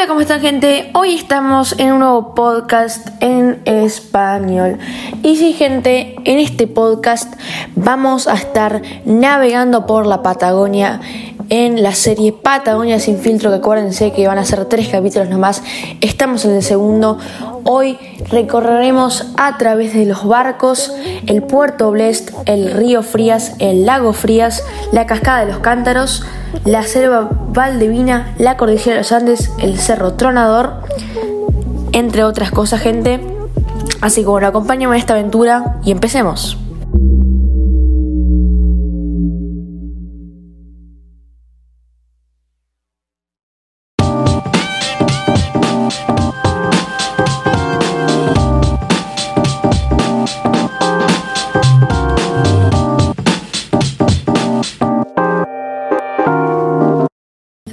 Hola, ¿cómo están gente? Hoy estamos en un nuevo podcast en español. Y sí, gente, en este podcast vamos a estar navegando por la Patagonia en la serie Patagonia sin filtro, que acuérdense que van a ser tres capítulos nomás. Estamos en el segundo. Hoy recorreremos a través de los barcos el puerto Blest, el río Frías, el lago Frías, la cascada de los cántaros, la selva valdivina, la cordillera de los Andes, el cerro Tronador, entre otras cosas, gente. Así que bueno, acompáñame en esta aventura y empecemos.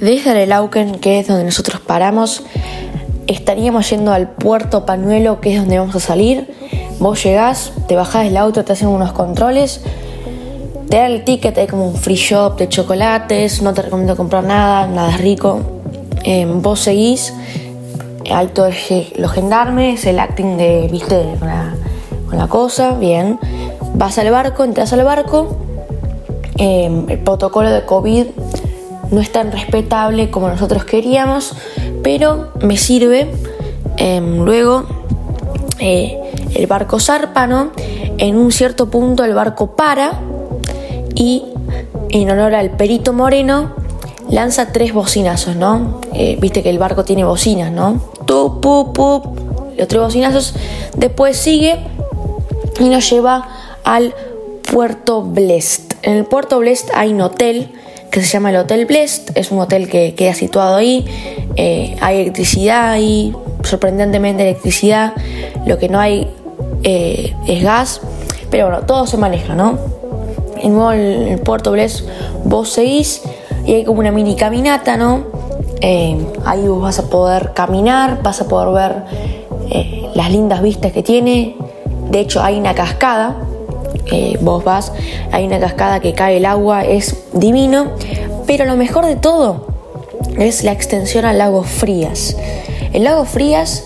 Desde Arelauken, que es donde nosotros paramos, estaríamos yendo al puerto Pañuelo, que es donde vamos a salir. Vos llegás, te bajás del auto, te hacen unos controles, te dan el ticket, hay como un free shop de chocolates, no te recomiendo comprar nada, nada rico. Eh, vos seguís, hay todos los gendarmes, el acting de, viste, con la, con la cosa, bien. Vas al barco, entras al barco, eh, el protocolo de COVID no es tan respetable como nosotros queríamos, pero me sirve. Em, luego eh, el barco zarpa, ¿no? En un cierto punto el barco para y en honor al perito moreno lanza tres bocinazos, ¿no? Eh, viste que el barco tiene bocinas, ¿no? Tu, pu, pu, los tres bocinazos. Después sigue y nos lleva al puerto Blest. En el puerto Blest hay un hotel que se llama el Hotel Blest. Es un hotel que queda situado ahí. Eh, hay electricidad ahí, sorprendentemente electricidad. Lo que no hay eh, es gas. Pero bueno, todo se maneja, ¿no? En el, puerto Blest vos seguís y hay como una mini caminata, ¿no? Eh, ahí vos vas a poder caminar, vas a poder ver las lindas vistas que tiene. De hecho, hay una cascada vos vas, hay una cascada que cae el agua, es divino, pero lo mejor de todo es la extensión al lago Frías. El lago Frías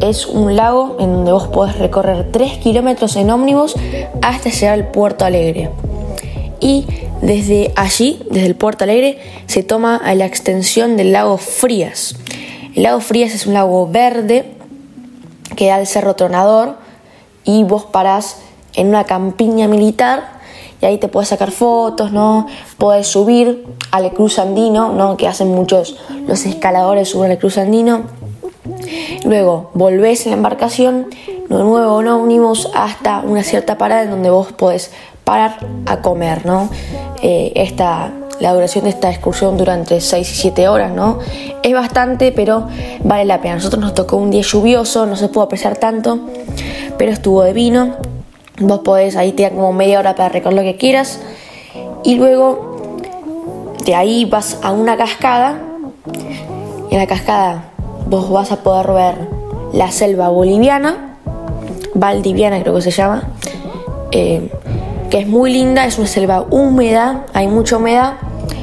es un lago en donde vos podés recorrer 3 kilómetros en ómnibus hasta llegar al Puerto Alegre. Y desde allí, desde el Puerto Alegre, se toma a la extensión del lago Frías. El lago Frías es un lago verde que da al Cerro Tronador y vos parás en una campiña militar y ahí te puedes sacar fotos, ¿no? Puedes subir al Cruz Andino, ¿no? Que hacen muchos los escaladores suben al Cruz Andino. Luego volvés en la embarcación, de nuevo en ómnibus hasta una cierta parada en donde vos podés parar a comer, ¿no? Eh, esta, la duración de esta excursión durante 6 y 7 horas, ¿no? Es bastante, pero vale la pena. Nosotros nos tocó un día lluvioso, no se pudo apreciar tanto, pero estuvo de vino Vos podés, ahí te da como media hora para recorrer lo que quieras. Y luego de ahí vas a una cascada. Y en la cascada vos vas a poder ver la selva boliviana, valdiviana creo que se llama, eh, que es muy linda, es una selva húmeda, hay mucha humedad.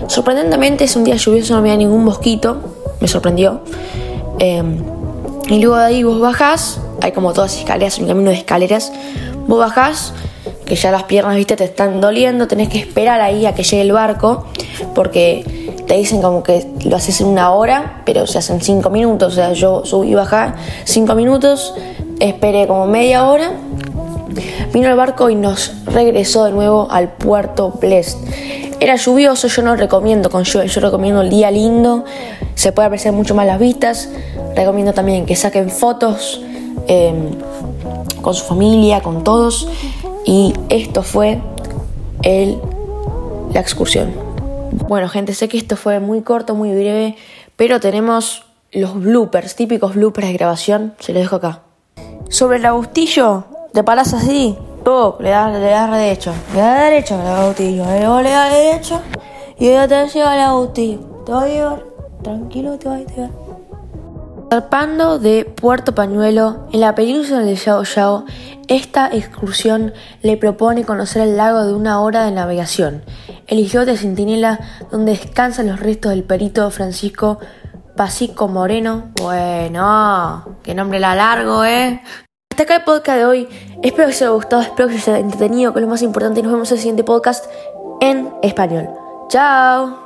Sorprendentemente es un día lluvioso, no había ningún mosquito, me sorprendió. Eh, y luego de ahí vos bajás, hay como todas escaleras, un camino de escaleras, Vos bajás, que ya las piernas, viste, te están doliendo, tenés que esperar ahí a que llegue el barco, porque te dicen como que lo haces en una hora, pero se hacen cinco minutos. O sea, yo subí y cinco minutos, esperé como media hora, vino el barco y nos regresó de nuevo al puerto Blest. Era lluvioso, yo no recomiendo con lluvia, yo recomiendo el día lindo, se puede apreciar mucho más las vistas. Recomiendo también que saquen fotos. Eh, con su familia, con todos. Y esto fue el, la excursión. Bueno, gente, sé que esto fue muy corto, muy breve, pero tenemos los bloopers, típicos bloopers de grabación. Se los dejo acá. Sobre el agustillo, te paras así, le das, le das derecho, le das derecho al agustillo, luego le das derecho y ya te lleva al agustillo. Te va a llevar, tranquilo, te va a llevar. Zarpando de Puerto Pañuelo, en la península de Yao Yao, esta excursión le propone conocer el lago de una hora de navegación, el islote Centinela, donde descansan los restos del perito Francisco Pasico Moreno. Bueno, qué nombre la largo, ¿eh? Hasta acá el podcast de hoy. Espero que os haya gustado, espero que os haya entretenido, que es lo más importante. Nos vemos en el siguiente podcast en español. Chao.